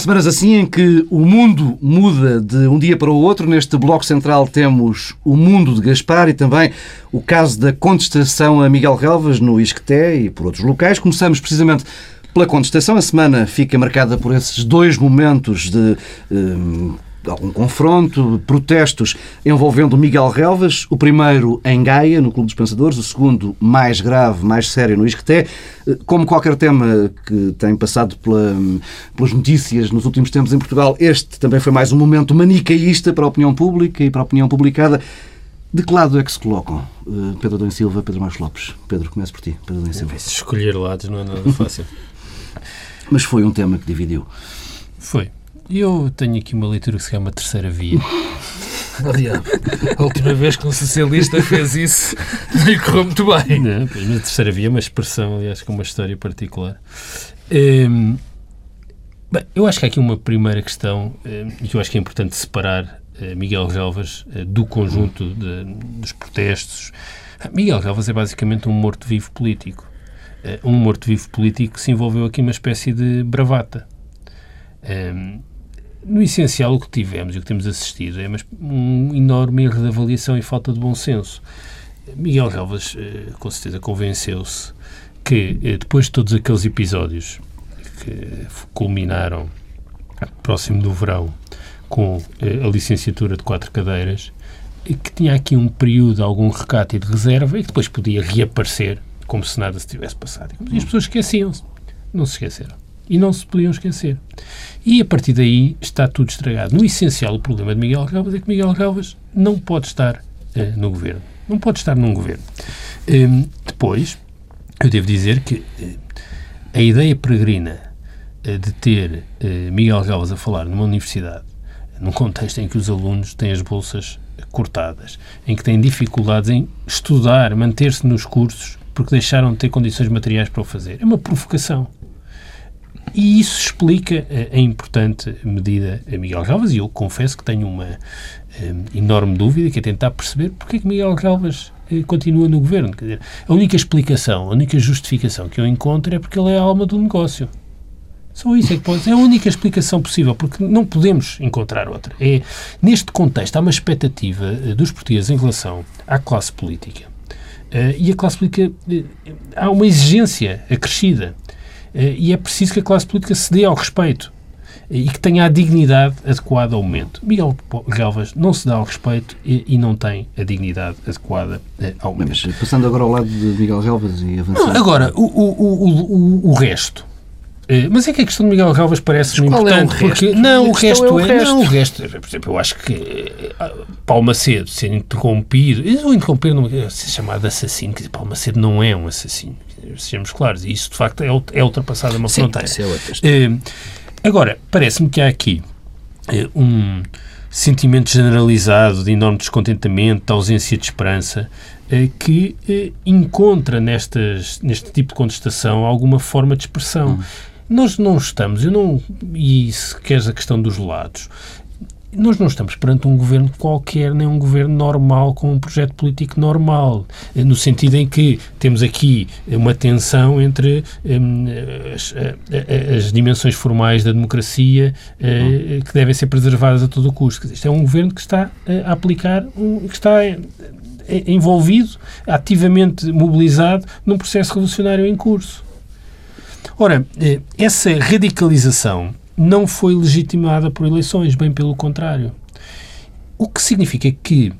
Semanas assim em que o mundo muda de um dia para o outro. Neste bloco central temos o mundo de Gaspar e também o caso da contestação a Miguel Relvas no Isqueté e por outros locais. Começamos precisamente pela contestação. A semana fica marcada por esses dois momentos de. Hum, algum confronto, protestos envolvendo Miguel Relvas, o primeiro em Gaia, no Clube dos Pensadores, o segundo mais grave, mais sério no Isqueté. Como qualquer tema que tem passado pela, pelas notícias nos últimos tempos em Portugal, este também foi mais um momento manicaísta para a opinião pública e para a opinião publicada. De que lado é que se colocam? Eh, Pedro Adão Silva, Pedro Marcos Lopes. Pedro, começo por ti. Pedro Adão Silva. Escolher lados não é nada fácil. Mas foi um tema que dividiu. Foi. E eu tenho aqui uma leitura que se chama Terceira Via. Aliás, a última vez que um socialista fez isso não lhe correu muito bem. Não, pois, mas a Terceira Via é uma expressão, aliás, com uma história particular. Hum, bem, eu acho que há aqui uma primeira questão hum, e que eu acho que é importante separar uh, Miguel Relvas uh, do conjunto de, dos protestos. Miguel Relvas é basicamente um morto-vivo político. Uh, um morto-vivo político que se envolveu aqui numa espécie de bravata. Um, no essencial, o que tivemos e o que temos assistido é um enorme erro de avaliação e falta de bom senso. Miguel Relvas, eh, com certeza, convenceu-se que, eh, depois de todos aqueles episódios que culminaram próximo do verão com eh, a licenciatura de quatro cadeiras, que tinha aqui um período algum recato e de reserva e que depois podia reaparecer como se nada se tivesse passado. E as pessoas esqueciam-se. Não se esqueceram e não se podiam esquecer. E a partir daí está tudo estragado. No essencial, o problema de Miguel Galvas é que Miguel Galvas não pode estar uh, no governo. Não pode estar num governo. Ehm, depois, eu devo dizer que uh, a ideia peregrina uh, de ter Miguel Galvas a falar numa universidade, num contexto em que os alunos têm as bolsas cortadas, em que têm dificuldades em estudar, manter-se nos cursos, porque deixaram de ter condições materiais para o fazer, é uma provocação. E isso explica a, a importante medida a Miguel Galvas, e eu confesso que tenho uma um, enorme dúvida, que é tentar perceber porque é que Miguel Galvas eh, continua no governo. Quer dizer, a única explicação, a única justificação que eu encontro é porque ele é a alma do negócio. Só isso é que pode, é a única explicação possível, porque não podemos encontrar outra. É, neste contexto, há uma expectativa eh, dos portugueses em relação à classe política. Uh, e a classe política, uh, há uma exigência acrescida eh, e é preciso que a classe política se dê ao respeito e que tenha a dignidade adequada ao momento. Miguel Galvas não se dá ao respeito e, e não tem a dignidade adequada eh, ao momento. Mas, passando agora ao lado de Miguel Galvas e avançando... agora, o, o, o, o, resto. Eh, mas é que a questão de Miguel Galvas parece-me importante, é porque não, o resto é, o é, não, o resto, por exemplo, eu acho que Paulo Macedo ser interrompido, ou interromper não ser chamado assassino, quer dizer, Paulo Macedo não é um assassino sejamos claros, e isso de facto é, é ultrapassada uma Sim, fronteira. É uh, agora, parece-me que há aqui uh, um sentimento generalizado de enorme descontentamento, de ausência de esperança, uh, que encontra nestas, neste tipo de contestação alguma forma de expressão. Hum. Nós não estamos, eu não, e se queres a questão dos lados, nós não estamos perante um governo qualquer, nem um governo normal com um projeto político normal, no sentido em que temos aqui uma tensão entre um, as, as, dimensões formais da democracia uh, que devem ser preservadas a todo o custo. Isto é um governo que está a aplicar, que está envolvido, ativamente mobilizado num processo revolucionário em curso. Ora, eh, essa radicalização não foi legitimada por eleições, bem pelo contrário. O que significa que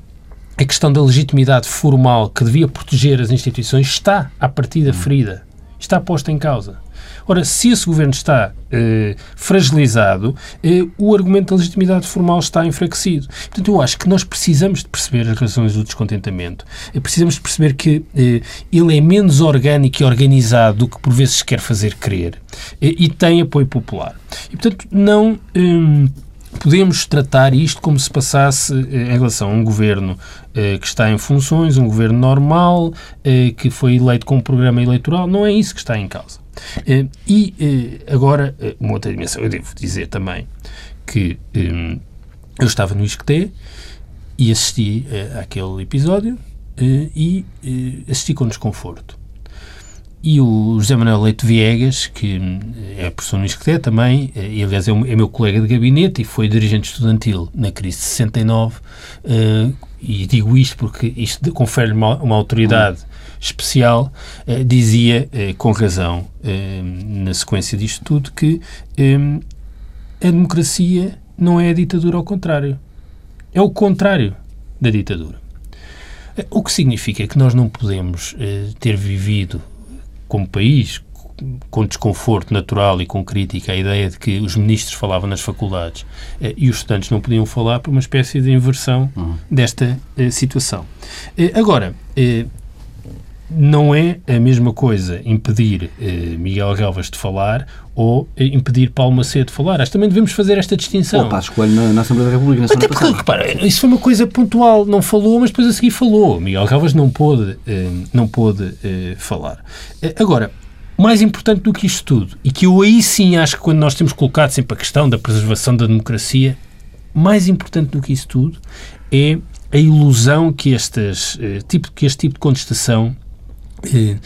a questão da legitimidade formal que devia proteger as instituições está, à partida, ferida, está posta em causa. Ora, se esse governo está eh, fragilizado, eh, o argumento da legitimidade formal está enfraquecido. Portanto, eu acho que nós precisamos de perceber as razões do descontentamento. Eh, precisamos de perceber que ele é menos orgânico e organizado do que por vezes quer fazer crer e tem apoio popular. E, portanto, não hum, podemos tratar isto como se passasse em relação a um governo eh, que está em funções, um governo normal, eh, que foi eleito com um programa eleitoral. Não é isso que está em causa. Eh, e eh, agora, eh, uma outra dimensão, eu devo dizer também que eu estava no Isqueté e assisti àquele episódio e assisti com desconforto. E o José Manuel Leite Viegas, que é professor no ISCTE também, e aliás é, é meu colega de gabinete e foi dirigente estudantil na crise de 69, uh, e digo isto porque isto confere-lhe uma, uma, autoridade especial, dizia com razão, na sequência disto tudo, que a democracia não é a ditadura ao contrário. É o contrário da ditadura. O que significa que nós não podemos ter vivido como país, com desconforto natural e com crítica, a ideia de que os ministros falavam nas faculdades eh, e os estudantes não podiam falar por uma espécie de inversão uhum. desta eh, situação. Eh, agora, não é a mesma coisa impedir eh, Miguel Galvas de falar ou eh, impedir Paulo Macedo de falar. Acho que também devemos fazer esta distinção. Ou Passos Coelho na, na Assembleia da República na Até porque, repara, isso foi uma coisa pontual. Não falou, mas depois a seguir falou. Miguel Galvas não pôde, eh, não pôde eh, falar. Eh, agora, mais importante do que isto tudo, e que eu aí sim acho que quando nós temos colocado sempre a questão da preservação da democracia, mais importante do que isso tudo é a ilusão que, estas, eh, tipo, que este tipo de contestação eh,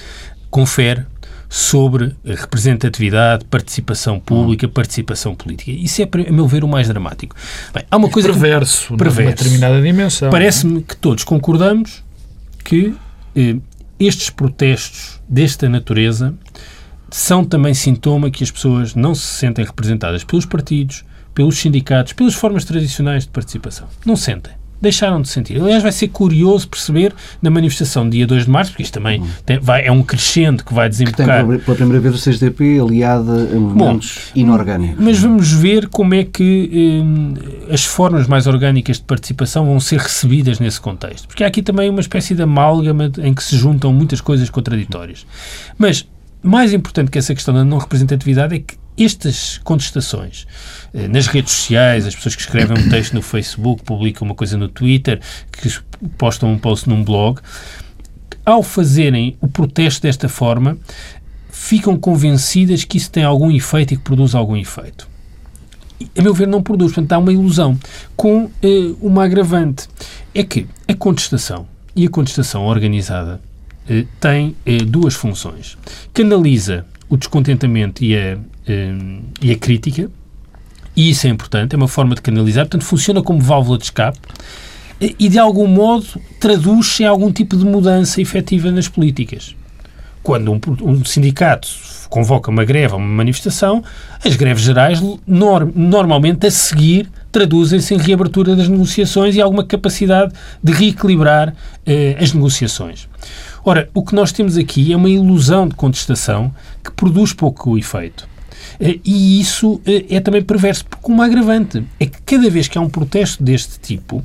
confere sobre representatividade, participação pública, participação política. Isso é, a meu ver, o mais dramático. Bem, há uma coisa perverso, que, perverso. numa determinada dimensão. Parece-me que todos concordamos que eh, estes protestos desta natureza são também sintoma que as pessoas não se sentem representadas pelos partidos, pelos sindicatos, pelas formas tradicionais de participação. Não sentem deixaram de sentir. Aliás, vai ser curioso perceber na manifestação dia 2 de março, porque isto também uhum. tem, vai, é um crescente que vai desembocar. Que tem pela primeira vez o CSDP aliada a movimentos Bom, inorgânicos. Mas vamos ver como é que eh, as formas mais orgânicas de participação vão ser recebidas nesse contexto. Porque há aqui também uma espécie de amálgama em que se juntam muitas coisas contraditórias. Mas mais importante que essa questão da não representatividade é que estas contestações nas redes sociais, as pessoas que escrevem um texto no Facebook, publicam uma coisa no Twitter, que postam um post num blog, ao fazerem o protesto desta forma, ficam convencidas que isso tem algum efeito e que produz algum efeito. A meu ver, não produz. Portanto, há uma ilusão. Com eh, uma agravante. É que a contestação e a contestação organizada eh, tem eh, duas funções. Canaliza o descontentamento e a, eh, e a crítica, e isso é importante, é uma forma de canalizar, portanto, funciona como válvula de escape e, de algum modo, traduz-se em algum tipo de mudança efetiva nas políticas. Quando um, um sindicato convoca uma greve ou uma manifestação, as greves gerais, norm, normalmente, a seguir, traduzem-se em reabertura das negociações e alguma capacidade de reequilibrar eh, as negociações. Ora, o que nós temos aqui é uma ilusão de contestação que produz pouco efeito. Eh, e isso eh, é também perverso, porque uma agravante é que cada vez que há um protesto deste tipo,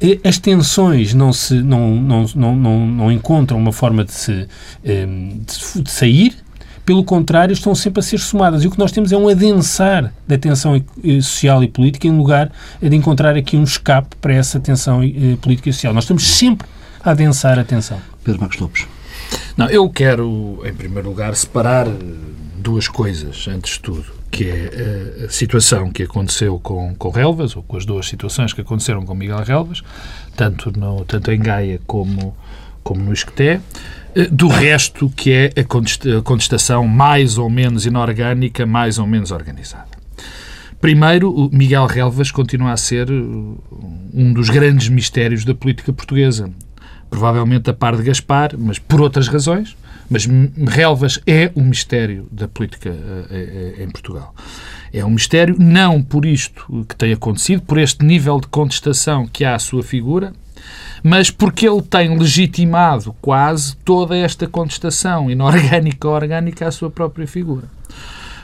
eh, as tensões não, se, não, não, não, não, não encontram uma forma de, se, de sair, pelo contrário, estão sempre a ser somadas. E o que nós temos é um adensar da tensão social e política em lugar de encontrar aqui um escape para essa tensão política e social. Nós estamos sempre a adensar a tensão. Pedro Marcos Lopes. Não, eu quero, em primeiro lugar, separar duas coisas, antes de tudo, que é a situação que aconteceu com, com Relvas, ou com as duas situações que aconteceram com Miguel Relvas, tanto, no, tanto em Gaia como, como no Isqueté, eh, do resto que é a contestação mais ou menos inorgânica, mais ou menos organizada. Primeiro, Miguel Relvas continua a ser eh, um dos grandes mistérios da política portuguesa. Provavelmente a par de Gaspar, mas por outras razões. Mas Relvas é um mistério da política uh, em Portugal. É um mistério não por isto que tem acontecido, por este nível de contestação que há à sua figura, mas porque ele tem legitimado quase toda esta contestação inorgânica ou orgânica à sua própria figura.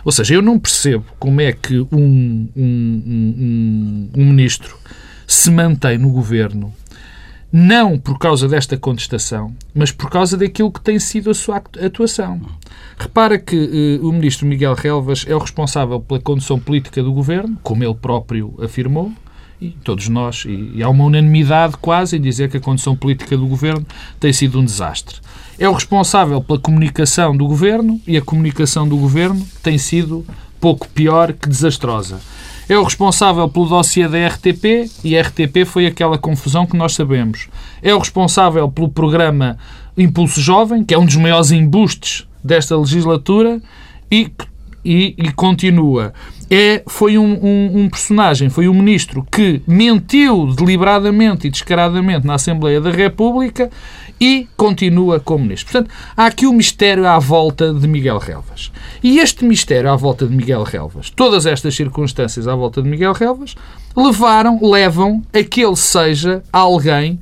Ou seja, eu não percebo como é que um, um, um, um ministro se mantém no governo não por causa desta contestação, mas por causa daquilo que tem sido a sua atuação. Repara que uh, o ministro Miguel Relvas é o responsável pela condução política do governo, como ele próprio afirmou, e todos nós, e, e há uma unanimidade quase em dizer que a condução política do governo tem sido um desastre. É o responsável pela comunicação do governo e a comunicação do governo tem sido pouco pior que desastrosa é o responsável pelo dossiê da RTP e a RTP foi aquela confusão que nós sabemos. É o responsável pelo programa Impulso Jovem, que é um dos maiores embustes desta legislatura e, e, e continua. É, foi um, um, um, personagem, foi um ministro que mentiu deliberadamente e descaradamente na Assembleia da República e continua como ministro. Portanto, há aqui um mistério à volta de Miguel Relvas. E este mistério à volta de Miguel Relvas, todas estas circunstâncias à volta de Miguel Relvas, levaram, levam a que ele seja alguém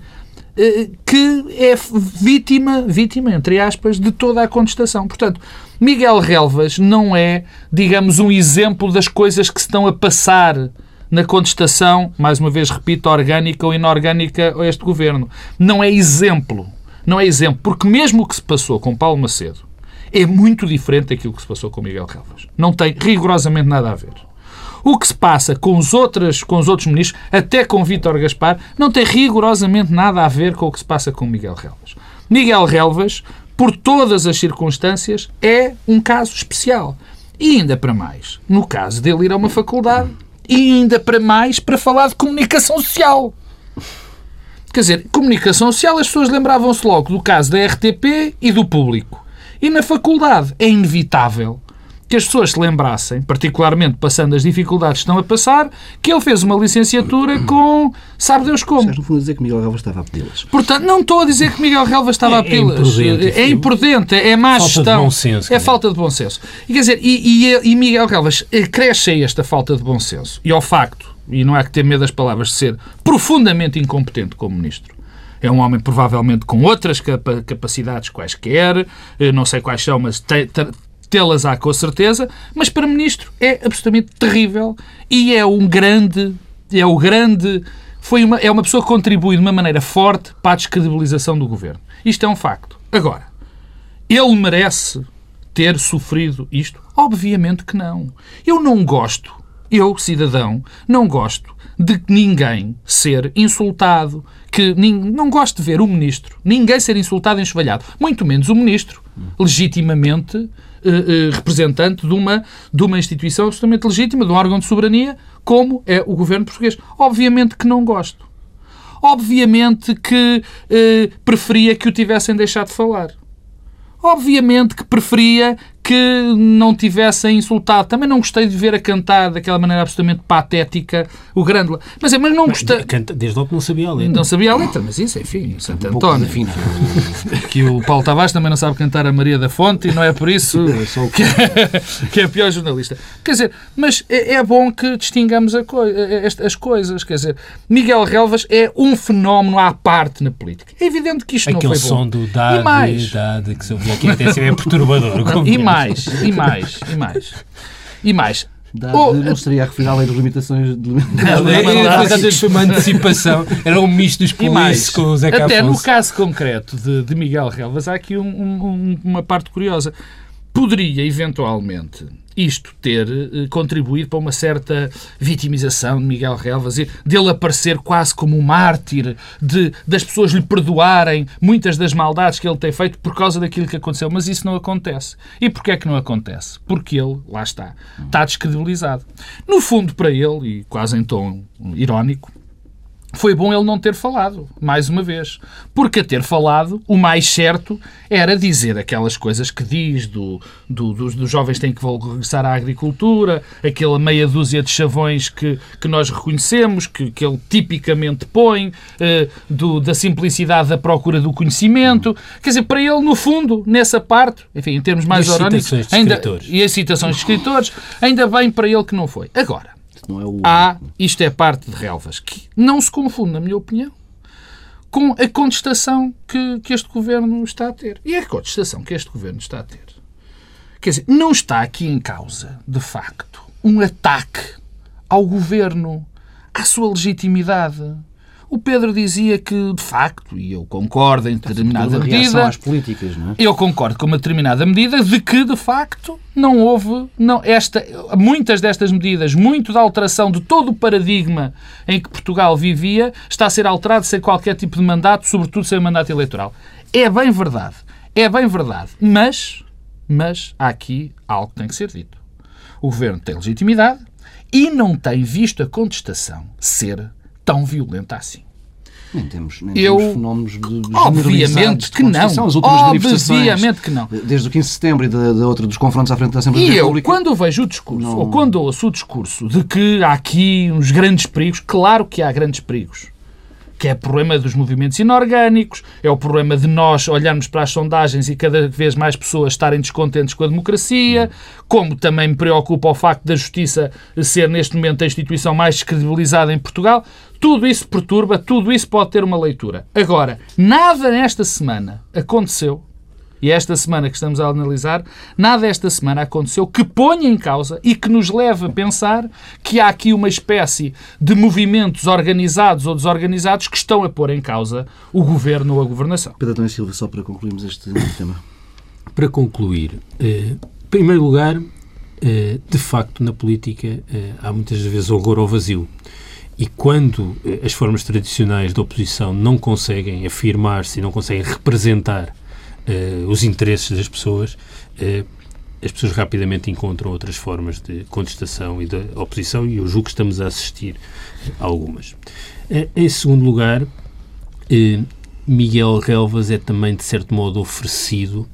eh, que é vítima, vítima, entre aspas, de toda a contestação. Portanto, Miguel Relvas não é, digamos, um exemplo das coisas que estão a passar na contestação, mais uma vez repito, orgânica ou inorgânica a este governo. Não é exemplo. Não é exemplo, porque mesmo o que se passou com Paulo Macedo é muito diferente daquilo que se passou com Miguel Relvas. Não tem rigorosamente nada a ver. O que se passa com os, outros, com os outros ministros, até com Vítor Gaspar, não tem rigorosamente nada a ver com o que se passa com Miguel Relvas. Miguel Relvas, por todas as circunstâncias, é um caso especial. E ainda para mais, no caso dele ir a uma faculdade, e ainda para mais para falar de comunicação social. Quer dizer, comunicação social, as pessoas lembravam-se logo do caso da RTP e do público. E na faculdade é inevitável que as pessoas se lembrassem, particularmente passando as dificuldades que estão a passar, que ele fez uma licenciatura com sabe Deus como. Estás no fundo a dizer que Miguel Relvas estava a pedi-las. Pedi-las. Portanto, não estou a dizer que Miguel Relvas estava é, a pedi-las. É, é imprudente, é má falta gestão. De bom senso, é falta de bom senso. E, quer dizer, e, e, e Miguel Relvas cresce a esta falta de bom senso e ao facto, e não há que ter medo das palavras, de ser profundamente incompetente como ministro. É um homem provavelmente com outras capacidades quaisquer, eh, não sei quais são, mas tê-las há com certeza, mas para ministro é absolutamente terrível e é um grande, é o grande, foi uma, é uma pessoa que contribui de uma maneira forte para a descredibilização do governo. Isto é um facto. Agora, ele merece ter sofrido isto? Obviamente que não. Eu não gosto, eu, cidadão, não gosto de ninguém ser insultado, que não gosto de ver o ministro, ninguém ser insultado e enxovalhado, muito menos o ministro, legitimamente eh, eh, representante de uma, de uma instituição absolutamente legítima, de um órgão de soberania, como é o governo português. Obviamente que não gosto. Obviamente que eh, preferia que o tivessem deixado de falar. Obviamente que preferia que não tivessem insultado. Também não gostei de ver a cantar daquela maneira absolutamente patética o Grândola. Mas, é, mas não gostei. Desde logo não sabia a letra. Não sabia a letra, mas isso, enfim, Santo um António. Que o Paulo Tavares também não sabe cantar a Maria da Fonte e não é por isso que é, que é pior jornalista. Quer dizer, mas é, é bom que distingamos co as coisas. Quer dizer, Miguel Relvas é um fenómeno à parte na política. É evidente que isto Aquele não foi bom. som do dade, e mais, dade que se ouvia aqui até ser perturbador. E mais mais, e mais, e mais. E mais. oh, não estaria a refinar as limitações de limitações. Foi uma antecipação. Era um misto dos polícias com o Zé Até no caso concreto de, de Miguel Relvas, há aqui um, um, uma parte curiosa. Poderia, eventualmente, isto ter eh, contribuído para uma certa vitimização de Miguel Relvas, dele aparecer quase como um mártir, de, das pessoas lhe perdoarem muitas das maldades que ele tem feito por causa daquilo que aconteceu. Mas isso não acontece. E porquê é que não acontece? Porque ele, lá está, está descredibilizado. No fundo, para ele, e quase em tom irónico, foi bom ele não ter falado, mais uma vez. Porque a ter falado, o mais certo era dizer aquelas coisas que diz do, do dos, dos, jovens têm que regressar à agricultura, aquela meia dúzia de chavões que, que nós reconhecemos, que, que ele tipicamente põe, uh, do, da simplicidade da procura do conhecimento. Quer dizer, para ele, no fundo, nessa parte, enfim, em termos mais orónicos, ainda, e as citações de escritores, ainda bem para ele que não foi. Agora, não é o... Há, isto é parte de relvas, que não se confunde, na minha opinião, com a contestação que, que este governo está a ter. E é a contestação que este governo está a ter. Quer dizer, não está aqui em causa, de facto, um ataque ao governo, à sua legitimidade, o Pedro dizia que, de facto, e eu concordo em determinada medida. às políticas, não é? Eu concordo com uma determinada medida de que, de facto, não houve. Não, esta, muitas destas medidas, muito da alteração de todo o paradigma em que Portugal vivia, está a ser alterado sem qualquer tipo de mandato, sobretudo sem mandato eleitoral. É bem verdade. É bem verdade. Mas, mas há aqui algo que tem que ser dito. O governo tem legitimidade e não tem visto a contestação ser tão violenta assim. Nem temos, nem Eu- temos fenómenos de de Obviamente que não. Obviamente que não. desde o 15 de setembro e da, da outra dos confrontos à frente da Assembleia E da eu, República. quando vejo o discurso, Não- ou quando ouço o discurso de que há aqui uns grandes perigos, claro que há grandes perigos. Que é o problema dos movimentos inorgânicos, é o problema de nós olharmos para as sondagens e cada vez mais pessoas estarem descontentes com a democracia, como também me preocupa o facto da justiça ser neste momento a instituição mais descredibilizada em Portugal. Tudo isso perturba, tudo isso pode ter uma leitura. Agora, nada nesta semana aconteceu e esta semana que estamos a analisar, nada esta semana aconteceu que ponha em causa e que nos leve a pensar que há aqui uma espécie de movimentos organizados ou desorganizados que estão a pôr em causa o governo ou a governação. Pedro e Silva, só para concluirmos este tema. Para concluir, eh, em primeiro lugar, eh, de facto, na política eh, há muitas vezes horror ao vazio. E quando eh, as formas tradicionais de oposição não conseguem afirmar-se e não conseguem representar eh, os interesses das pessoas, eh, as pessoas rapidamente encontram outras formas de contestação e de oposição, e eu julgo que estamos a assistir a algumas. Eh, em segundo lugar, Miguel Relvas é também, de certo modo, oferecido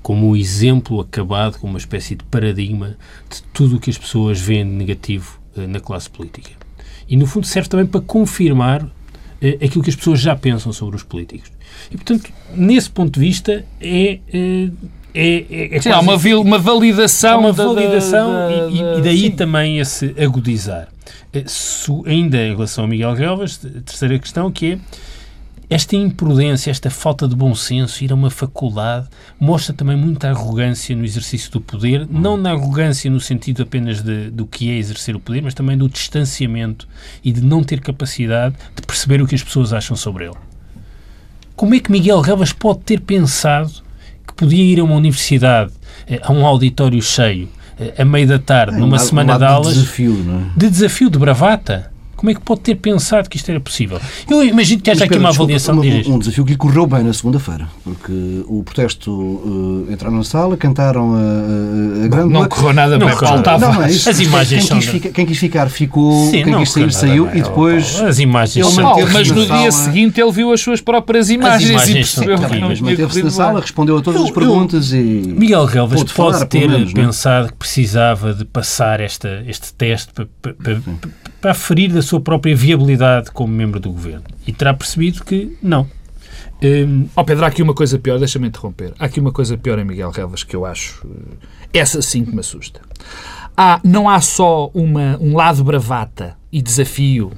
como um exemplo acabado, como uma espécie de paradigma de tudo o que as pessoas veem de negativo na classe política. E, no fundo, serve também para confirmar eh, aquilo que as pessoas já pensam sobre os políticos. E, portanto, nesse ponto de vista, é. eh, é, é, é Sim, há quase- uma, vil- uma validação. Há uma da- da- validação da- e, e- da- e daí sim. também esse agudizar. Eh, se- ainda em relação a Miguel Relvas, a terceira questão que é esta imprudência, esta falta de bom senso, ir a uma faculdade, mostra também muita arrogância no exercício do poder, não na arrogância no sentido apenas de- do que é exercer o poder, mas também do distanciamento e de não ter capacidade de perceber o que as pessoas acham sobre ele. Como é que Miguel Relvas pode ter pensado que podia ir a uma universidade, eh, a um auditório cheio, eh, a meio da tarde, É, numa um semana de aulas, desafio, não é? de desafio, de bravata? Como é que pode ter pensado que isto era possível? Eu imagino que haja aqui uma desculpa, avaliação um, um desafio que lhe correu bem na segunda-feira, porque o protesto eh, entraram na sala, cantaram a, a, grande Não correu nada Não bem. Faltava. Não, não é isso. As imagens quem, são quis quem quis ficar ficou, Sim, quem não quis sair saiu bem, e ó, depois. As imagens ele são... Mas no dia sala. seguinte ele viu as suas próprias imagens, imagens e percebeu que não manteve-se na sala, respondeu a todas Eu- as perguntas e Miguel Relvas pode falar, ter menos, não é? pensado que precisava de passar esta, este teste para, para, para, para aferir da sua própria viabilidade como membro do governo. E terá percebido que não. Hum, Ó Pedro, há aqui uma coisa pior, deixa-me interromper. Há aqui uma coisa pior em Miguel Relvas que eu acho. eh, Essa sim que me assusta. Há, não há só uma, um lado bravata e desafio.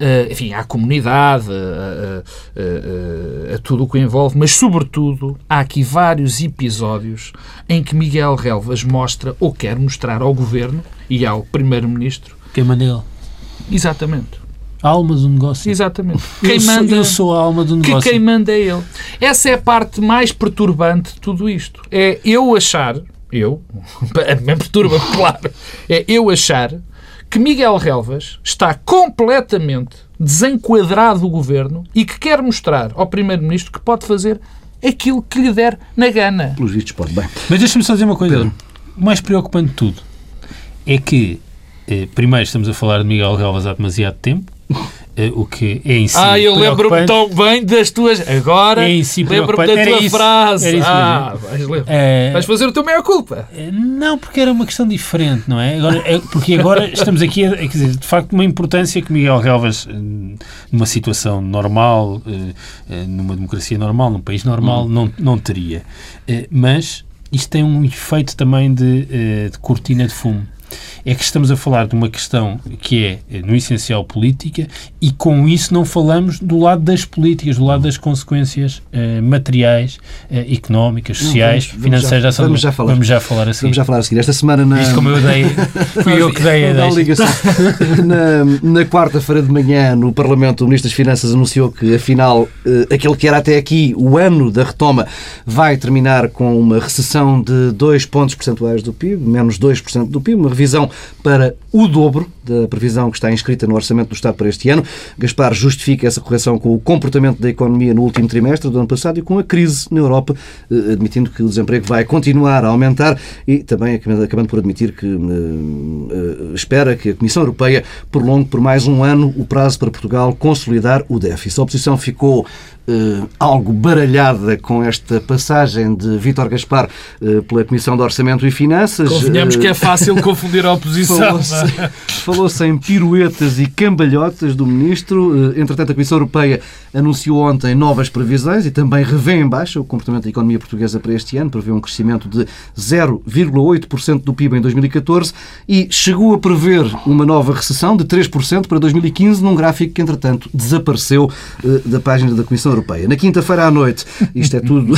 eh, enfim, à comunidade, a, a- a- a tudo o que envolve, mas, sobretudo, há aqui vários episódios em que Miguel Relvas mostra ou quer mostrar ao governo e ao Primeiro-Ministro que é Manel? Exatamente. A alma do negócio. Exatamente. Eu Quem sou- manda, eu sou a alma do que negócio. quem manda é ele. Essa é a parte mais perturbante de tudo isto. É eu achar, eu, a mim perturba, claro, é eu achar que Miguel Relvas está completamente desenquadrado do governo e que quer mostrar ao Primeiro-Ministro que pode fazer aquilo que lhe der na gana. pelos vistos pode bem. Mas deixa-me só dizer uma coisa. Pedro. O mais preocupante de tudo é que, primeiro, estamos a falar de Miguel Relvas há demasiado tempo, eh, o que é em si ah, eu lembro-me tão bem das tuas. Agora É si lembro-me da tua isso. frase. Ah, vais. Eh, vais fazer o teu meia-culpa. Eh, Não, porque era uma questão diferente, não é? Agora, é- porque agora estamos aqui a, a- quer dizer, de facto, uma importância que Miguel Relvas, eh, numa situação normal, eh, eh, numa democracia normal, num país normal, não, não teria. Eh, Mas isto tem um efeito também de, eh, de cortina de fumo. É que estamos a falar de uma questão que é, eh, no essencial, política e com isso não falamos do lado das políticas, do lado das consequências eh, materiais, eh, económicas, sociais, vamos- vamos financeiras. já- da saúde. vamos já falar. Vamos já falar assim. Vamos já falar a seguir. Esta semana na... Isto como eu dei, fui eu que dei a ligação. na na quarta-feira de manhã, no Parlamento, o Ministro das Finanças anunciou que, afinal, eh, aquele que era até aqui o ano da retoma vai terminar com uma recessão de 2 pontos percentuais do PIB, menos 2% do PIB, uma revisão para o dobro da previsão que está inscrita no Orçamento do Estado para este ano. Gaspar justifica essa correção com o comportamento da economia no último trimestre do ano passado e com a crise na Europa, eh, admitindo que o desemprego vai continuar a aumentar e também acabando por admitir que eh, eh, espera que a Comissão Europeia prolongue por mais um ano o prazo para Portugal consolidar o déficit. A oposição ficou Uh, algo baralhada com esta passagem de Vítor Gaspar uh, pela Comissão de Orçamento e Finanças. Convenhamos uh, que é fácil confundir a oposição. Falou-se é? falou em piruetas e cambalhotas do Ministro. entretanto, a Comissão Europeia anunciou ontem novas previsões e também revê em baixa o comportamento da economia portuguesa para este ano, prevê um crescimento de 0,8% do PIB em 2014 e chegou a prever uma nova recessão de 3% para 2015 num gráfico que, entretanto, desapareceu da página da Comissão Europeia. Na quinta-feira à noite, isto é tudo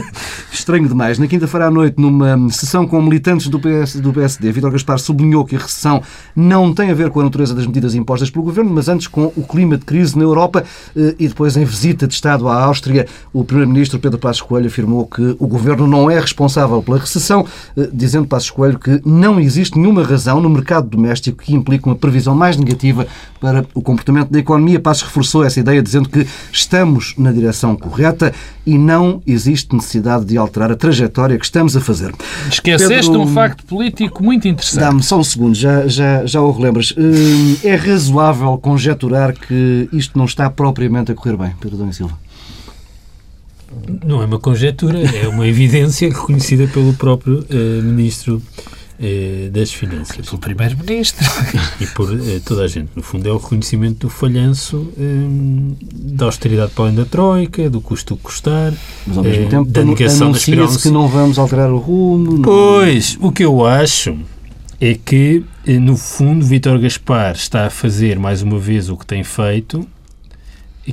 estranho demais, na quinta-feira à noite, numa sessão com militantes do, PS, do PSD, Vítor Gaspar sublinhou que a recessão não tem a ver com a natureza das medidas impostas pelo governo, mas antes com o clima de crise na Europa eh, e depois em visita de Estado à Áustria, o primeiro-ministro Pedro Passos Coelho afirmou que o governo não é responsável pela recessão, eh, dizendo Passos Coelho que não existe nenhuma razão no mercado doméstico que implique uma previsão mais negativa para o comportamento da economia. Passos reforçou essa ideia dizendo que estamos na direção correta e não existe necessidade de alterar a trajetória que estamos a fazer. Esqueceste Pedro, um facto político muito interessante. Dá-me só um segundo, já, já, já o relembras. Hum, é razoável conjeturar que isto não está propriamente a correr bem, Pedro Dom Silva? Não é uma conjetura, é uma evidência reconhecida pelo próprio uh, Ministro eh, das Finanças. Pelo Primeiro-Ministro. E por eh, toda a gente. No fundo, é o reconhecimento do falhanço eh, da austeridade para além da Troika, do custo custar, Mas, ao mesmo tempo, da negação da esperança. que não vamos alterar o rumo. Não... Pois, o que eu acho é que, no fundo, Vítor Gaspar está a fazer, mais uma vez, o que tem feito,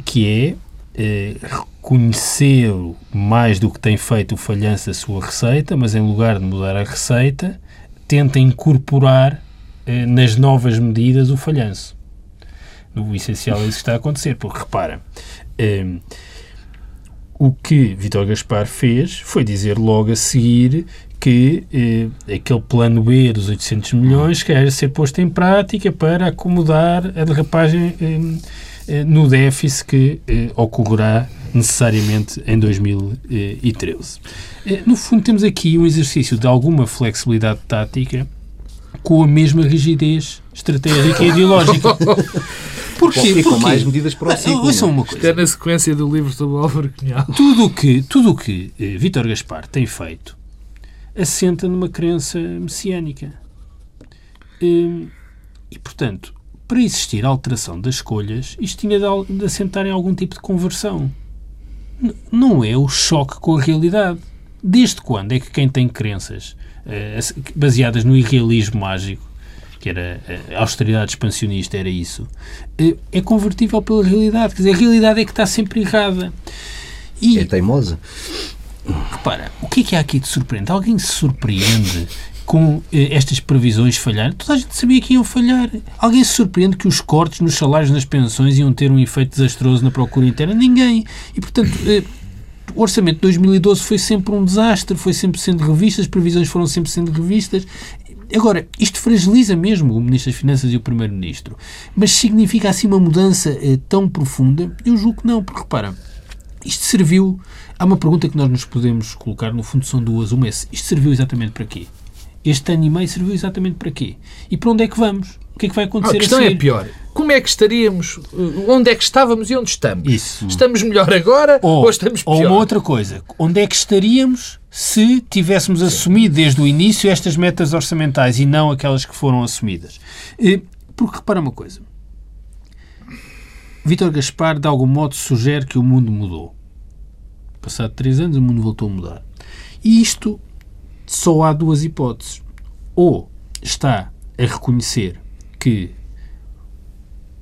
que é eh, reconhecer mais do que tem feito o falhanço da sua receita, mas em lugar de mudar a receita, tenta incorporar eh, nas novas medidas o falhanço. O essencial é isso que está a acontecer, porque repara, eh, o que Vitor Gaspar fez foi dizer logo a seguir que eh, aquele plano B dos 800 milhões quer ser posto em prática para acomodar a derrapagem eh, eh no déficit que eh, ocorrerá necessariamente em 2013. Eh, no fundo, temos aqui um exercício de alguma flexibilidade tática com a mesma rigidez estratégica e ideológica. Porquê? E com mais medidas para o ciclo. Ouçam uma coisa. É na sequência do livro do Álvaro Cunhal. Tudo o que, tudo o que eh, Vítor Gaspar tem feito assenta numa crença messiânica. E, e, portanto, para existir alteração das escolhas, isto tinha de, de assentar em algum tipo de conversão não é o choque com a realidade. Desde quando é que quem tem crenças baseadas no irrealismo mágico, que era a austeridade expansionista, era isso, uh, é convertível pela realidade? Quer dizer, a realidade é que está sempre errada. E, é teimosa. Repara, o que é que há aqui de surpreendente? Alguém se surpreende com eh, estas previsões falharem. Toda a gente sabia que iam falhar. Alguém se surpreende que os cortes nos salários nas pensões iam ter um efeito desastroso na procura interna? Ninguém. E, portanto, eh, o orçamento de 2012 foi sempre um desastre, foi sempre sendo revisto, as previsões foram sempre sendo revistas. Agora, isto fragiliza mesmo o Ministro das Finanças e o Primeiro-Ministro. Mas significa assim uma mudança eh, tão profunda? Eu julgo que não, porque repara, isto serviu. Há uma pergunta que nós nos podemos colocar, no fundo são duas. Uma é: isto serviu exatamente para quê? Este ano e meio serviu exatamente para quê? E para onde é que vamos? O que é que vai acontecer a questão a é pior. Como é que estaríamos? Onde é que estávamos e onde estamos? Isso. Estamos melhor agora ou, ou estamos pior? Ou uma outra coisa. Onde é que estaríamos se tivéssemos Sim. assumido desde o início estas metas orçamentais e não aquelas que foram assumidas? Porque repara uma coisa. Vítor Gaspar, de algum modo, sugere que o mundo mudou. Passado três anos, o mundo voltou a mudar. E isto só há duas hipóteses. Ou está a reconhecer que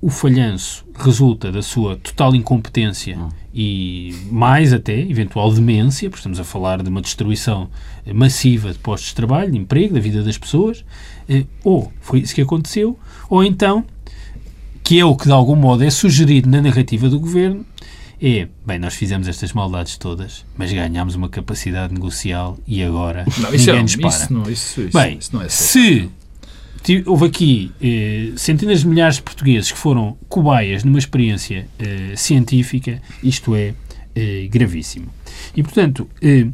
o falhanço resulta da sua total incompetência hum. e mais até eventual demência, porque estamos a falar de uma destruição massiva de postos de trabalho, de emprego, da vida das pessoas, eh, ou foi isso que aconteceu, ou então, que é o que de algum modo é sugerido na narrativa do governo, é, bem, nós fizemos estas maldades todas, mas ganhámos uma capacidade negocial e agora não, ninguém é, nos para. Isso não, isso, isso, bem, isso não é se houve aqui eh, centenas de milhares de portugueses que foram cobaias numa experiência eh, científica, isto é eh, gravíssimo. E, portanto, eh,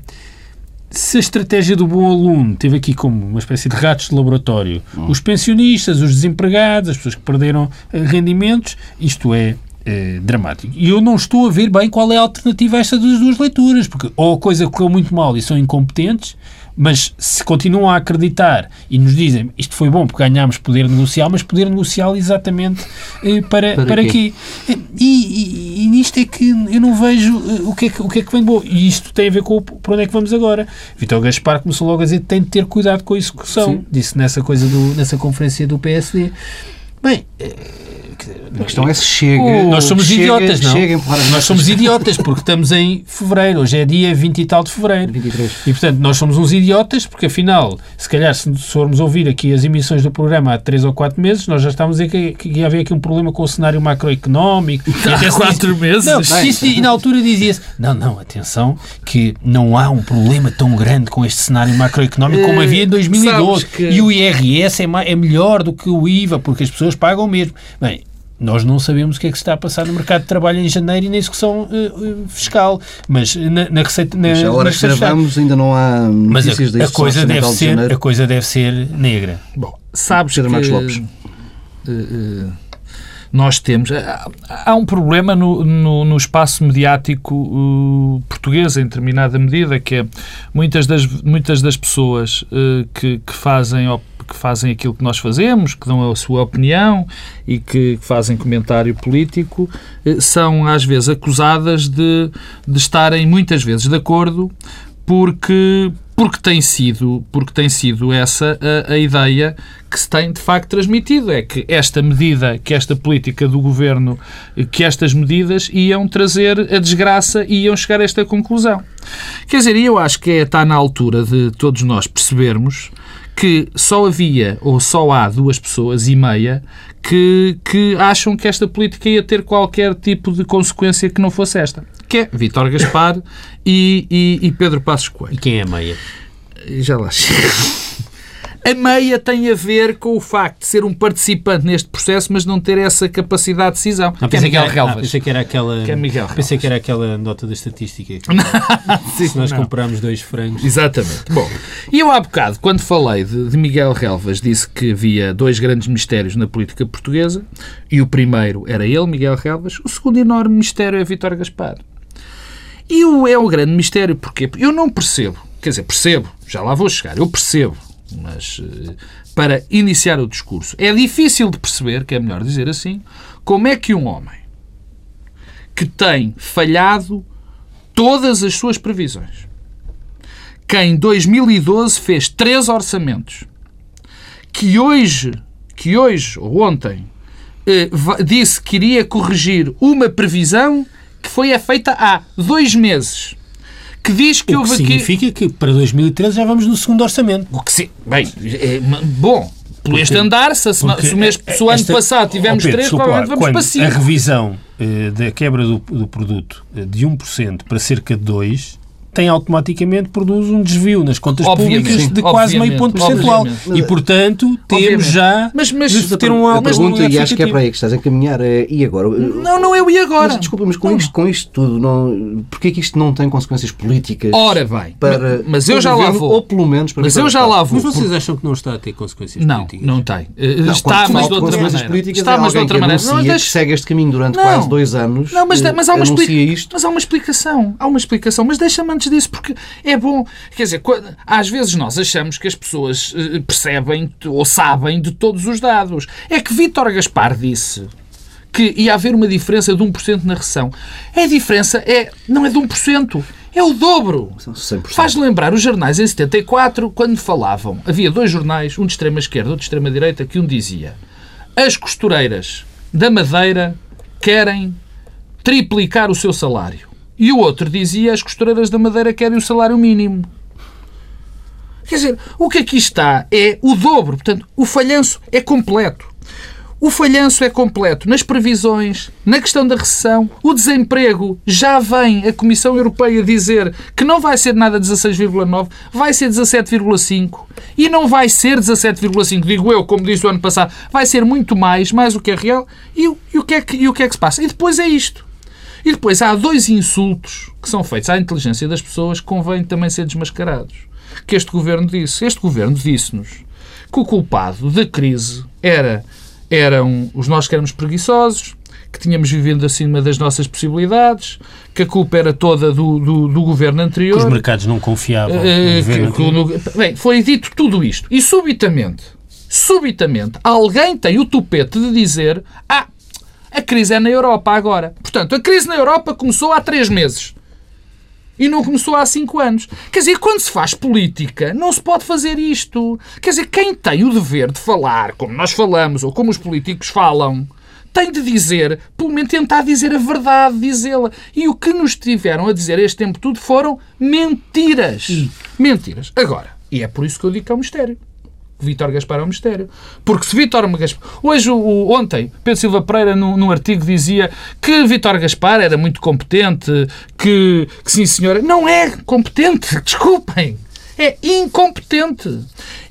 se a estratégia do bom aluno teve aqui como uma espécie de ratos de laboratório Hum. os pensionistas, os desempregados, as pessoas que perderam eh, rendimentos, isto é eh, dramático. E eu não estou a ver bem qual é a alternativa a estas duas leituras, porque ou a coisa correu muito mal e são incompetentes, mas se continuam a acreditar e nos dizem isto foi bom porque ganhámos poder negocial, mas poder negocial exatamente eh, para, Para para, quê? quê? E, e, e nisto é que eu não vejo eh, o que, é que, o que é que vem de bom. E isto tem a ver com o- para onde é que vamos agora. Vitor Gaspar começou logo a dizer que tem de ter cuidado com a execução. Sim. Disse nessa coisa do, nessa conferência do PSD. Bem, eh, A questão é se chega. Oh, nós somos chega- idiotas, não? Chega nós somos idiotas porque estamos em fevereiro. Hoje é dia 20 e tal de fevereiro. 23. E, portanto, nós somos uns idiotas, porque afinal, se calhar, se formos ouvir aqui as emissões do programa há 3 ou 4 meses, nós já estávamos a dizer que, que ia haver aqui um problema com o cenário macroeconómico. Há se quatro disse- meses? Não, isso- e na altura dizia-se: não, não, atenção, que não há um problema tão grande com este cenário macroeconómico como Eh, havia em 2012. sabes que- E o IRS é, é melhor do que o IVA, porque as pessoas pagam mesmo. Bem. Nós não sabemos o que é que se está a passar no mercado de trabalho em janeiro e na execução eh, fiscal, mas na, na receita. Na, Mas a hora que gravamos ainda não há Mas notícias a, a deste coisa deve de ser, janeiro. a coisa deve ser negra. Bom, sabes Pedro que Marcos Lopes. eh, eh, nós temos... Há, um problema no, no, no espaço mediático eh, português, em determinada medida, que é muitas das, muitas das pessoas eh, que, que fazem que fazem aquilo que nós fazemos, que dão a sua opinião e que fazem comentário político, eh, são às vezes acusadas de, de estarem muitas vezes de acordo porque porque tem sido porque tem sido essa a, a ideia que se tem de facto transmitido é que esta medida que esta política do governo que estas medidas iam trazer a desgraça e iam chegar a esta conclusão quer dizer eu acho que é, está na altura de todos nós percebermos que só havia ou só há duas pessoas e meia que, que acham que esta política ia ter qualquer tipo de consequência que não fosse esta. Que é Vítor Gaspar e, e- e Pedro Passos Coelho. E quem é a meia? Já lá chego. A meia tem a ver com o facto de ser um participante neste processo, mas não ter essa capacidade de decisão. que é Miguel que era, Relvas. ah, pensei que era aquela. Que é Miguel pensei Relvas. que era aquela nota da estatística. Se nós não. comprarmos dois frangos. Exatamente. Bom, e eu há bocado, quando falei de, de Miguel Relvas, disse que havia dois grandes mistérios na política portuguesa, e o primeiro era ele, Miguel Relvas, o segundo enorme mistério é Vítor Gaspar. E o, é o grande mistério? Porque eu não percebo, quer dizer, percebo, já lá vou chegar, eu percebo, mas eh, para iniciar o discurso, é difícil de perceber, que é melhor dizer assim, como é que um homem que tem falhado todas as suas previsões, que em 2012 fez três orçamentos, que hoje, que hoje ou ontem, eh, disse que iria corrigir uma previsão que foi feita há dois meses, que diz que O que aqui... significa que para 2013 já vamos no segundo orçamento. O que se... Bem, é, bom, por este andar, se, se o, mês, eh, se o ano passado tivemos Oh, Pedro, três, desculpa provavelmente lá, vamos para quando cinco. A revisão eh, da quebra do, do produto eh, de 1% para cerca de 2% tem automaticamente produz um desvio nas contas Obviamente, públicas sim, de quase meio ponto percentual. obviamente. E, portanto, temos Obviamente. já Mas- mas- de ter um a alto pergunta, e acho que é para aí que estás a encaminhar, é e agora? Não, não é o e agora. Mas, desculpa, mas com isto, com isto tudo, não, porquê que isto não tem consequências políticas? Ora bem, para, mas eu já o lá governo, vou. Ou pelo menos para Mas eu já lá vou. Mas vocês acham que não está a ter consequências Não, políticas? não tem. Eh, Não, Está, quando mas de outra consequências maneira. Está, é mas de outra maneira. Não, que segue este caminho durante quase dois anos. Não, mas, eh, mas há uma anuncia explicação. isto. Mas há uma explicação. Há uma explicação. Mas deixa-me antes disso, porque é bom. Quer dizer, às vezes nós achamos que as pessoas eh, percebem ou sabem de todos os dados. É que Vítor Gaspar disse que ia haver uma diferença de 1% na recessão. A diferença é, não é de 1%, é o dobro. São 100%. Faz lembrar os jornais em 74, quando falavam, havia dois jornais, um de extrema esquerda, outro de extrema direita, que um dizia as costureiras da Madeira querem triplicar o seu salário. E o outro dizia as costureiras da Madeira querem o salário mínimo. Quer dizer, o que aqui está é o dobro. Portanto, o falhanço é completo. O falhanço é completo nas previsões, na questão da recessão. O desemprego já vem a Comissão Europeia dizer que não vai ser nada 16,9, vai ser 17,5. E não vai ser 17,5, digo eu, como disse o ano passado, vai ser muito mais, mais o que é real. E, e o, que é que, e o que é que se passa? E depois é isto. E depois há dois insultos que são feitos à inteligência das pessoas que convém também ser desmascarados. Que este governo disse. Este governo disse-nos que o culpado da crise era, eram os nós que éramos preguiçosos, que tínhamos vivido acima das nossas possibilidades, que a culpa era toda do, do, do governo anterior. Que os mercados não confiavam. Uh, que, que, no, bem, foi dito tudo isto. E subitamente, subitamente, alguém tem o tupete de dizer ah, a crise é na Europa agora. Portanto, a crise na Europa começou há três meses. E não começou há cinco anos. Quer dizer, quando se faz política, não se pode fazer isto. Quer dizer, quem tem o dever de falar como nós falamos ou como os políticos falam, tem de dizer, pelo menos tentar dizer a verdade, dizê-la. E o que nos tiveram a dizer este tempo tudo foram mentiras. Mentiras. Agora, e é por isso que eu digo que é um mistério. Vítor Gaspar é um mistério. Porque se Vítor Gaspar... Hoje, o, ontem, Pedro Silva Pereira, num, num artigo, dizia que Vítor Gaspar era muito competente, que, que sim, senhora. Não é competente, desculpem. É incompetente.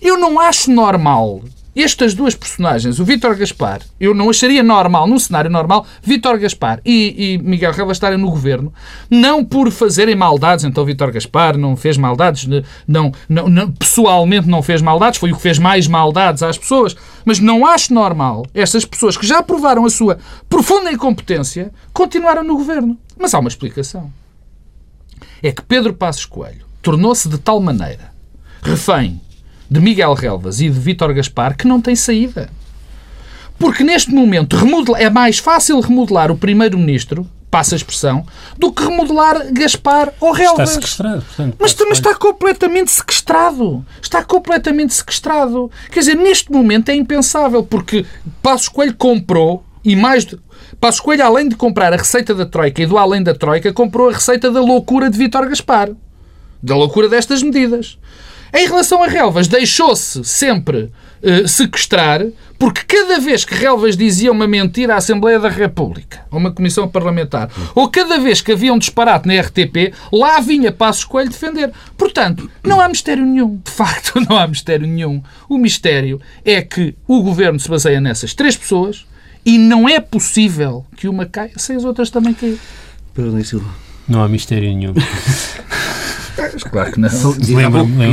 Eu não acho normal estas duas personagens, o Vítor Gaspar, eu não acharia normal, num cenário normal, Vítor Gaspar e, e Miguel Rela estarem no governo, não por fazerem maldades, então Vítor Gaspar não fez maldades, não, não, não, pessoalmente não fez maldades, foi o que fez mais maldades às pessoas, mas não acho normal estas pessoas que já provaram a sua profunda incompetência continuaram no governo. Mas há uma explicação. É que Pedro Passos Coelho tornou-se de tal maneira refém de Miguel Relvas e de Vítor Gaspar que não tem saída. Porque neste momento é mais fácil remodelar o Primeiro-Ministro, passa a expressão, do que remodelar Gaspar ou Relvas. Está sequestrado. Portanto, mas também está completamente sequestrado. Está completamente sequestrado. Quer dizer, neste momento é impensável, porque Passos Coelho comprou, e mais... De... Passos Coelho, além de comprar a receita da Troika e do além da Troika, comprou a receita da loucura de Vítor Gaspar. Da loucura destas medidas. Em relação a relvas, deixou-se sempre uh, sequestrar, porque cada vez que relvas dizia uma mentira à Assembleia da República, a uma comissão parlamentar, ou cada vez que havia um disparate na RTP, lá vinha Passos Coelho defender. Portanto, não há mistério nenhum. De facto, não há mistério nenhum. O mistério é que o governo se baseia nessas três pessoas e não é possível que uma caia sem as outras também cair. Perdão, Silva. Não há mistério nenhum. Claro que não.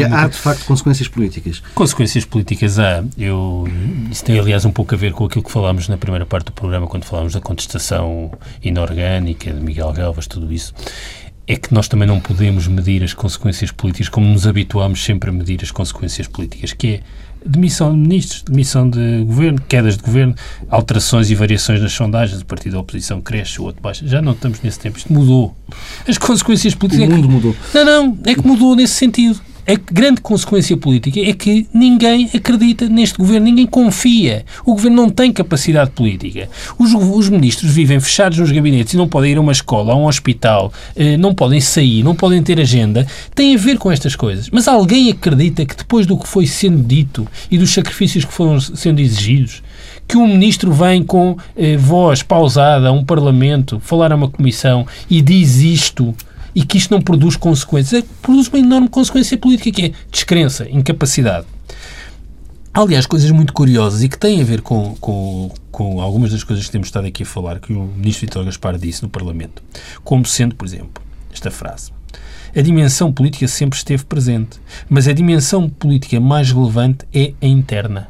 há, de facto, consequências políticas. Consequências políticas há. Eu, isso tem, aliás, um pouco a ver com aquilo que falámos na primeira parte do programa, quando falámos da contestação inorgânica, de Miguel Galvas, tudo isso. É que nós também não podemos medir as consequências políticas como nos habituámos sempre a medir as consequências políticas, que é demissão de ministros, demissão de governo, quedas de governo, alterações e variações nas sondagens, o partido da oposição cresce, o outro baixa. Já não estamos nesse tempo. Isto mudou. As consequências políticas. O mundo é que, mudou. Não, não, é que mudou nesse sentido a grande consequência política é que ninguém acredita neste governo, ninguém confia. O governo não tem capacidade política. Os, os ministros vivem fechados nos gabinetes e não podem ir a uma escola, a um hospital, eh, não podem sair, não podem ter agenda. Tem a ver com estas coisas. Mas alguém acredita que depois do que foi sendo dito e dos sacrifícios que foram sendo exigidos, que um ministro vem com eh, voz pausada a um parlamento, falar a uma comissão e diz isto e que isto não produz consequências. É produz uma enorme consequência política, que é descrença, incapacidade. Aliás, coisas muito curiosas e que têm a ver com, com, com algumas das coisas que temos estado aqui a falar, que o ministro Vitor Gaspar disse no Parlamento. Como sendo, por exemplo, esta frase. A dimensão política sempre esteve presente, mas a dimensão política mais relevante é a interna.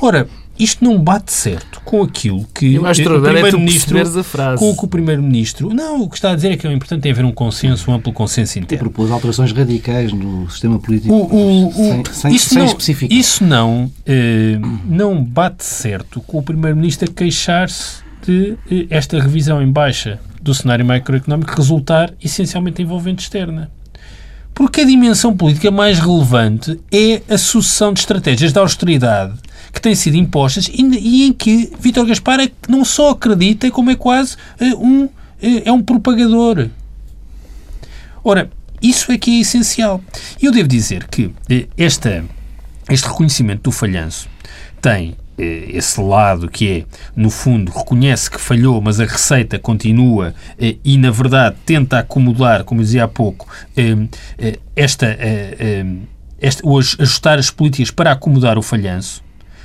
Ora, isto não bate certo com aquilo que o primeiro-ministro é com o que o primeiro-ministro não o que está a dizer é que é importante é haver um consenso um amplo consenso interno. e propôs alterações radicais no sistema político. O, o, o, sem, isso sem, não, especificar. isso não eh, não bate certo com o primeiro-ministro a queixar-se de eh, esta revisão em baixa do cenário macroeconómico resultar essencialmente envolvente externa. Porque a dimensão política mais relevante é a sucessão de estratégias de austeridade que têm sido impostas e, e em que Vítor Gaspar é, não só acredita, como é quase uh, um, uh, é um propagador. Ora, isso é que é essencial. E eu devo dizer que uh, esta, este reconhecimento do falhanço tem esse lado que é, no fundo, reconhece que falhou, mas a receita continua e, na verdade, tenta acomodar, como dizia há pouco, esta, hoje ajustar as políticas para acomodar o falhanço,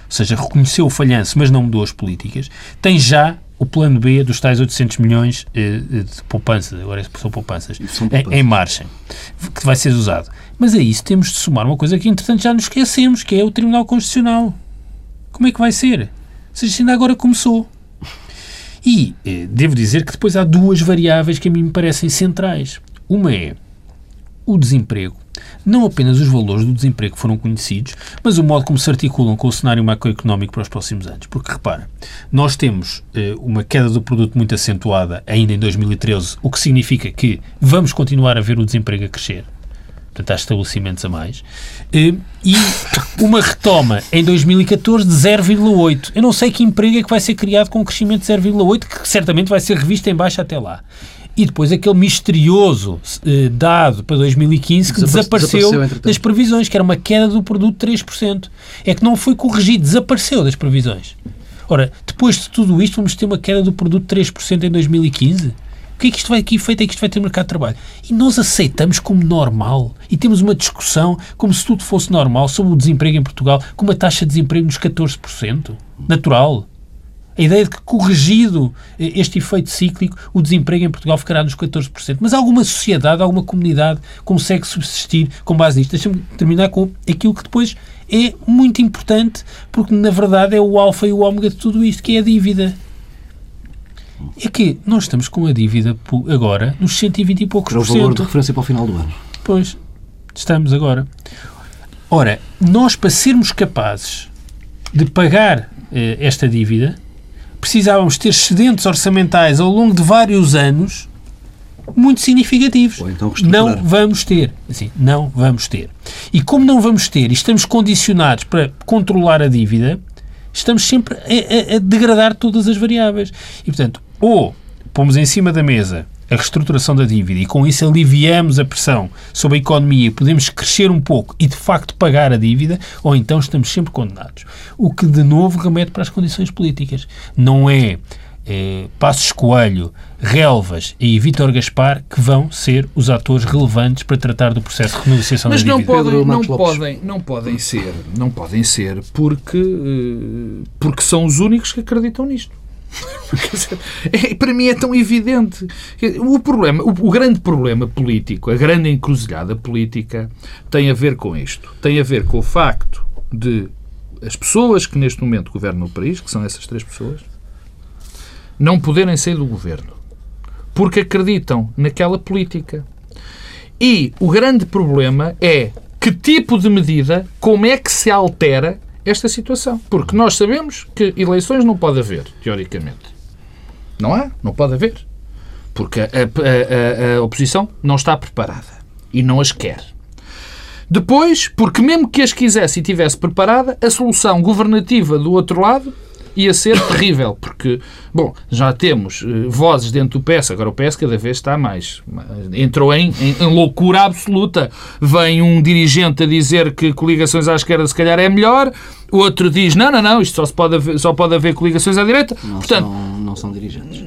seja, reconheceu o falhanço, mas não mudou as políticas, tem já o plano B dos tais 800 milhões eh, de poupanças, agora são poupanças, São em, poupanças. em marcha, que vai ser usado. Mas a isso temos de somar uma coisa que, entretanto, já nos esquecemos, que é o Tribunal Constitucional. Como é que vai ser? Ou seja, ainda agora começou. E eh, devo dizer que depois há duas variáveis que a mim me parecem centrais. Uma é o desemprego. Não apenas os valores do desemprego foram conhecidos, mas o modo como se articulam com o cenário macroeconómico para os próximos anos. Porque, repara, nós temos eh, uma queda do produto muito acentuada ainda em 2013, o que significa que vamos continuar a ver o desemprego a crescer. Portanto, há estabelecimentos a mais. Eh, E uma retoma em 2014 de 0,8. Eu não sei que emprego é que vai ser criado com um crescimento de 0,8, que certamente vai ser revisto em baixa até lá. E depois aquele misterioso eh, dado para 2015 que Desapare- desapareceu, desapareceu, das previsões, que era uma queda do produto de 3%. É que não foi corrigido, desapareceu das previsões. Ora, depois de tudo isto, vamos ter uma queda do produto de 3% em 2015? O que é que isto vai, que efeito é que isto vai ter no mercado de trabalho? E nós aceitamos como normal e temos uma discussão como se tudo fosse normal sobre o desemprego em Portugal, com uma taxa de desemprego nos 14%. Natural. A ideia de que, corrigido eh, este efeito cíclico, o desemprego em Portugal ficará nos 14%. Mas alguma sociedade, alguma comunidade consegue subsistir com base nisto? Deixa-me terminar com aquilo que depois é muito importante, porque na verdade é o alfa e o ômega de tudo isto, que é a dívida. É que nós estamos com a dívida agora nos 120 e poucos Para o por valor de cento. referência para o final do ano. Pois, estamos agora. Ora, nós para sermos capazes de pagar eh, esta dívida, precisávamos ter excedentes orçamentais ao longo de vários anos muito significativos. Então não vamos ter. Assim, não vamos ter. E como não vamos ter e estamos condicionados para controlar a dívida, estamos sempre a, a- a degradar todas as variáveis. E, portanto, ou pomos em cima da mesa a reestruturação da dívida e com isso aliviamos a pressão sobre a economia e podemos crescer um pouco e de facto pagar a dívida, ou então estamos sempre condenados. O que de novo remete para as condições políticas. Não é eh, Passos Coelho, Relvas e Vítor Gaspar que vão ser os atores relevantes para tratar do processo de renegociação Mas da não dívida. podem, não podem, não podem ser, não podem ser porque eh, porque são os únicos que acreditam nisto. É- para mim é tão evidente. O problema, o, o grande problema político, a grande encruzilhada política tem a ver com isto. Tem a ver com o facto de as pessoas que neste momento governam o país, que são essas três pessoas, não poderem sair do governo porque acreditam naquela política. E o grande problema é que tipo de medida, como é que se altera esta situação. Porque nós sabemos que eleições não pode haver, teoricamente. Não há? Não pode haver. Porque a, a- a- a oposição não está preparada e não as quer. Depois, porque mesmo que as quisesse e tivesse preparada, a solução governativa do outro lado ia ser terrível, porque, bom, já temos eh, vozes dentro do PS, agora o PS cada vez está mais. Entrou em, em- em loucura absoluta. Vem um dirigente a dizer que coligações à esquerda se calhar é melhor, o outro diz, não, não, não, isto só, se pode haver, só pode haver coligações à direita. Não, Portanto, são, não são dirigentes.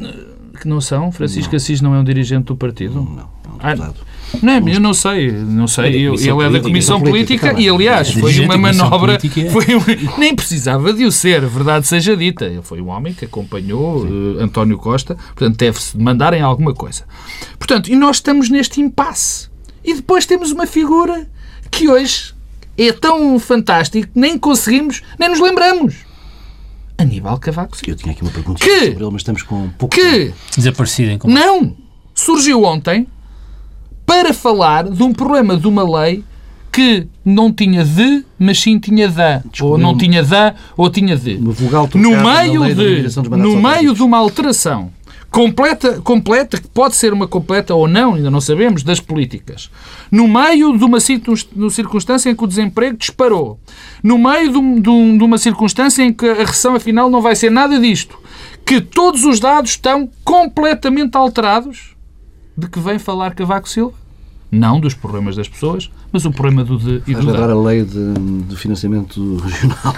que não são, Francisco Assis não é um dirigente do partido. Não, é um Ah, deputado. Não é, eu não sei, não sei. Comissão ele é da. Comissão Política, Política tá e, aliás, foi uma manobra. É. Foi um- nem precisava de o ser, verdade seja dita. Ele foi um homem que acompanhou eh, António Costa, portanto, deve-se mandarem alguma coisa. Portanto, e nós estamos neste impasse. E depois temos uma figura que hoje é tão fantástico que nem conseguimos, nem nos lembramos. Aníbal Cavaco Silva. Eu tinha aqui uma pergunta Que- sobre ele, mas estamos com pouco Que. Desaparecido em não! Surgiu ontem para falar de um problema de uma lei que não tinha de, mas sim tinha da. Ou não tinha da, ou tinha de. No meio, de, no meio de uma alteração completa, completa, que pode ser uma completa ou não, ainda não sabemos, das políticas. No meio de uma circunstância em que o desemprego disparou. No meio de uma circunstância em que a recessão, afinal, não vai ser nada disto. Que todos os dados estão completamente alterados. De que vem falar Cavaco Silva? Não dos problemas das pessoas, mas o problema do de e do a lei de, do financiamento regional.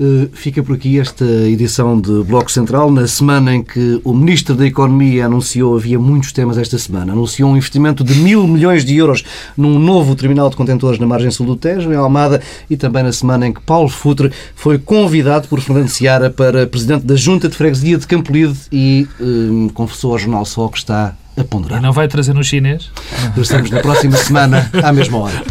Uh, fica por aqui esta edição de Bloco Central, na semana em que o Ministro da Economia anunciou, havia muitos temas esta semana, anunciou um investimento de mil milhões de euros num novo terminal de contentores na margem sul do Tejo, em Almada, e também na semana em que Paulo Futre foi convidado por Fernando Seara para Presidente da Junta de Freguesia de Campolide e uh, confessou ao Jornal Sol que está a ponderar. E não vai trazer no chinês? Estamos na próxima semana, à mesma hora.